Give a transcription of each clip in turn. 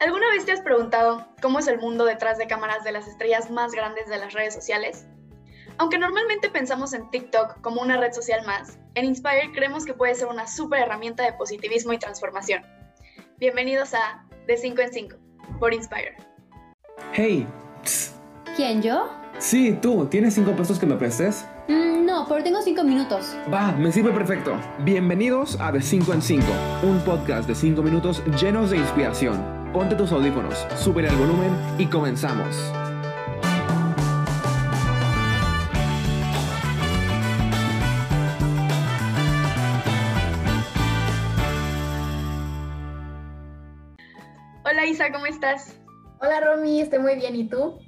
¿Alguna vez te has preguntado cómo es el mundo detrás de cámaras de las estrellas más grandes de las redes sociales? Aunque normalmente pensamos en TikTok como una red social más, en Inspire creemos que puede ser una súper herramienta de positivismo y transformación. Bienvenidos a De 5 en 5 por Inspire. Hey. ¿Quién, yo? Sí, tú. ¿Tienes cinco pesos que me prestes? Mm, no, pero tengo cinco minutos. Va, me sirve perfecto. Bienvenidos a De 5 en 5, un podcast de 5 minutos llenos de inspiración Ponte tus audífonos, sube el volumen y comenzamos. Hola Isa, ¿cómo estás? Hola Romy, estoy muy bien, ¿y tú?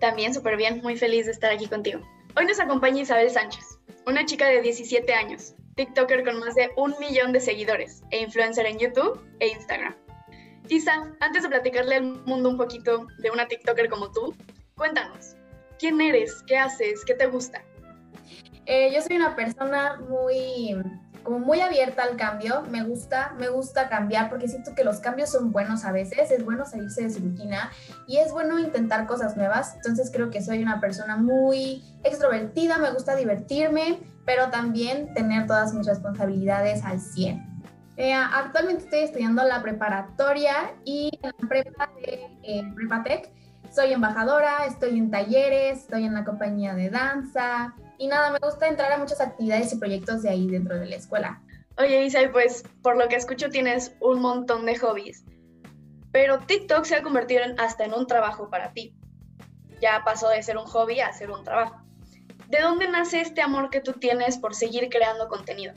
También súper bien, muy feliz de estar aquí contigo. Hoy nos acompaña Isabel Sánchez, una chica de 17 años, TikToker con más de un millón de seguidores e influencer en YouTube e Instagram. Isa, antes de platicarle al mundo un poquito de una TikToker como tú, cuéntanos, ¿quién eres? ¿Qué haces? ¿Qué te gusta? Eh, yo soy una persona muy, como muy abierta al cambio. Me gusta, me gusta cambiar porque siento que los cambios son buenos a veces. Es bueno salirse de su rutina y es bueno intentar cosas nuevas. Entonces creo que soy una persona muy extrovertida, me gusta divertirme, pero también tener todas mis responsabilidades al 100. Eh, actualmente estoy estudiando la preparatoria y en la prepa de eh, Prepatec. Soy embajadora, estoy en talleres, estoy en la compañía de danza y nada, me gusta entrar a muchas actividades y proyectos de ahí dentro de la escuela. Oye, Isa, pues por lo que escucho tienes un montón de hobbies, pero TikTok se ha convertido en, hasta en un trabajo para ti. Ya pasó de ser un hobby a ser un trabajo. ¿De dónde nace este amor que tú tienes por seguir creando contenido?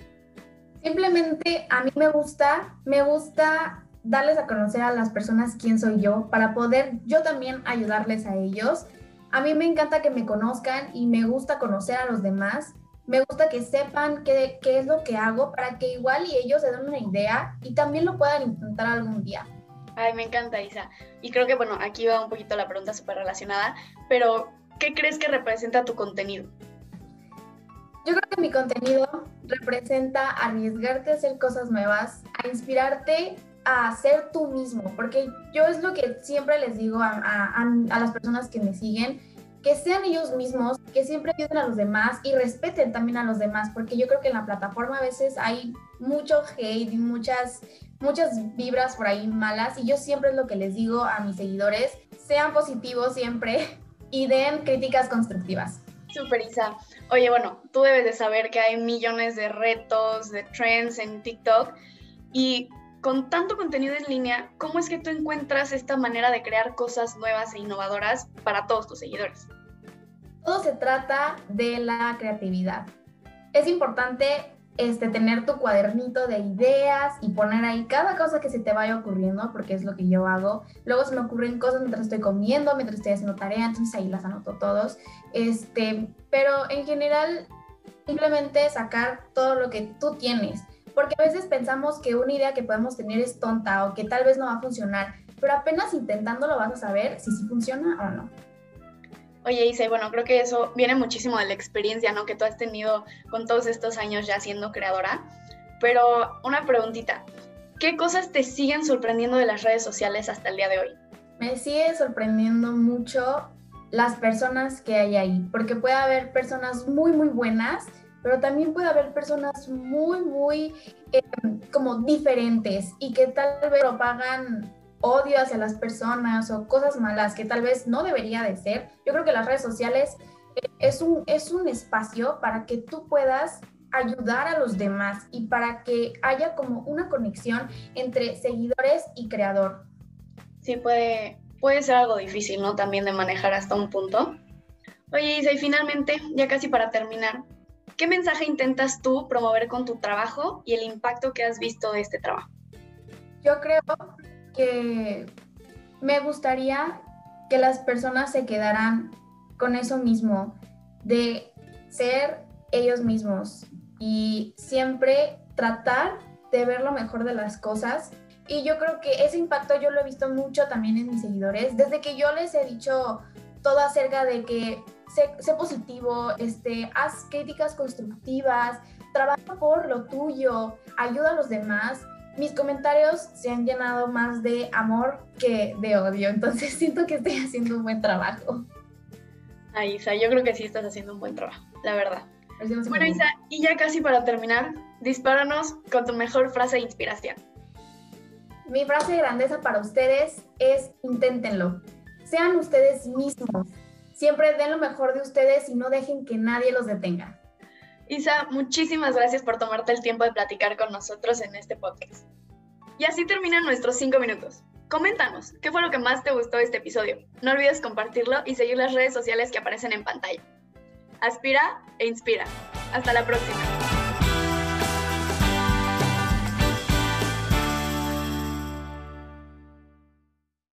Simplemente a mí me gusta, me gusta darles a conocer a las personas quién soy yo para poder yo también ayudarles a ellos. A mí me encanta que me conozcan y me gusta conocer a los demás. Me gusta que sepan qué, es lo que hago para que igual y ellos se den una idea y también lo puedan intentar algún día. Ay, me encanta, Isa. Y creo que, bueno, aquí va un poquito la pregunta súper relacionada, pero ¿qué crees que representa tu contenido? Yo creo que mi contenido representa arriesgarte a hacer cosas nuevas, a inspirarte a ser tú mismo, porque yo es lo que siempre les digo a, las personas que me siguen, que sean ellos mismos, que siempre ayuden a los demás y respeten también a los demás, porque yo creo que en la plataforma a veces hay mucho hate y muchas, muchas vibras por ahí malas y yo siempre es lo que les digo a mis seguidores, sean positivos siempre y den críticas constructivas. Super Isa. Oye, bueno, tú debes de saber que hay millones de retos, de trends en TikTok y con tanto contenido en línea, ¿cómo es que tú encuentras esta manera de crear cosas nuevas e innovadoras para todos tus seguidores? Todo se trata de la creatividad. Es importante este, tener tu cuadernito de ideas y poner ahí cada cosa que se te vaya ocurriendo, porque es lo que yo hago. Luego se me ocurren cosas mientras estoy comiendo, mientras estoy haciendo tarea, entonces ahí las anoto todos. Este, pero en general, simplemente sacar todo lo que tú tienes, porque a veces pensamos que una idea que podemos tener es tonta o que tal vez no va a funcionar, pero apenas intentándolo vas a saber si sí funciona o no. Oye, Isa, bueno, creo que eso viene muchísimo de la experiencia. Que tú has tenido con todos estos años ya siendo creadora. Pero una preguntita, ¿qué cosas te siguen sorprendiendo de las redes sociales hasta el día de hoy? Me sigue sorprendiendo mucho las personas que hay ahí, porque puede haber personas muy, muy buenas, pero también puede haber personas muy, muy eh, como diferentes y que tal vez propagan odio hacia las personas o cosas malas que tal vez no debería de ser. Yo creo que las redes sociales eh, es un, es un espacio para que tú puedas ayudar a los demás y para que haya como una conexión entre seguidores y creador. Sí, puede, puede ser algo difícil, ¿no? También de manejar hasta un punto. Oye, Isa, y finalmente, ya casi para terminar, ¿qué mensaje intentas tú promover con tu trabajo y el impacto que has visto de este trabajo? Yo creo que me gustaría que las personas se quedaran con eso mismo, de ser ellos mismos y siempre tratar de ver lo mejor de las cosas. Y yo creo que ese impacto yo lo he visto mucho también en mis seguidores, desde que yo les he dicho todo acerca de que sé, positivo, este, haz críticas constructivas, trabaja por lo tuyo, ayuda a los demás mis comentarios se han llenado más de amor que de odio, entonces siento que estoy haciendo un buen trabajo. Ay, Isa, yo creo que sí estás haciendo un buen trabajo, la verdad. Bueno, Isa, y ya casi para terminar, dispáranos con tu mejor frase de inspiración. Mi frase de grandeza para ustedes es inténtenlo. Sean ustedes mismos. Siempre den lo mejor de ustedes y no dejen que nadie los detenga. Isa, muchísimas gracias por tomarte el tiempo de platicar con nosotros en este podcast. Y así terminan nuestros cinco minutos. Coméntanos, ¿qué fue lo que más te gustó de este episodio? No olvides compartirlo y seguir las redes sociales que aparecen en pantalla. Aspira e inspira. Hasta la próxima.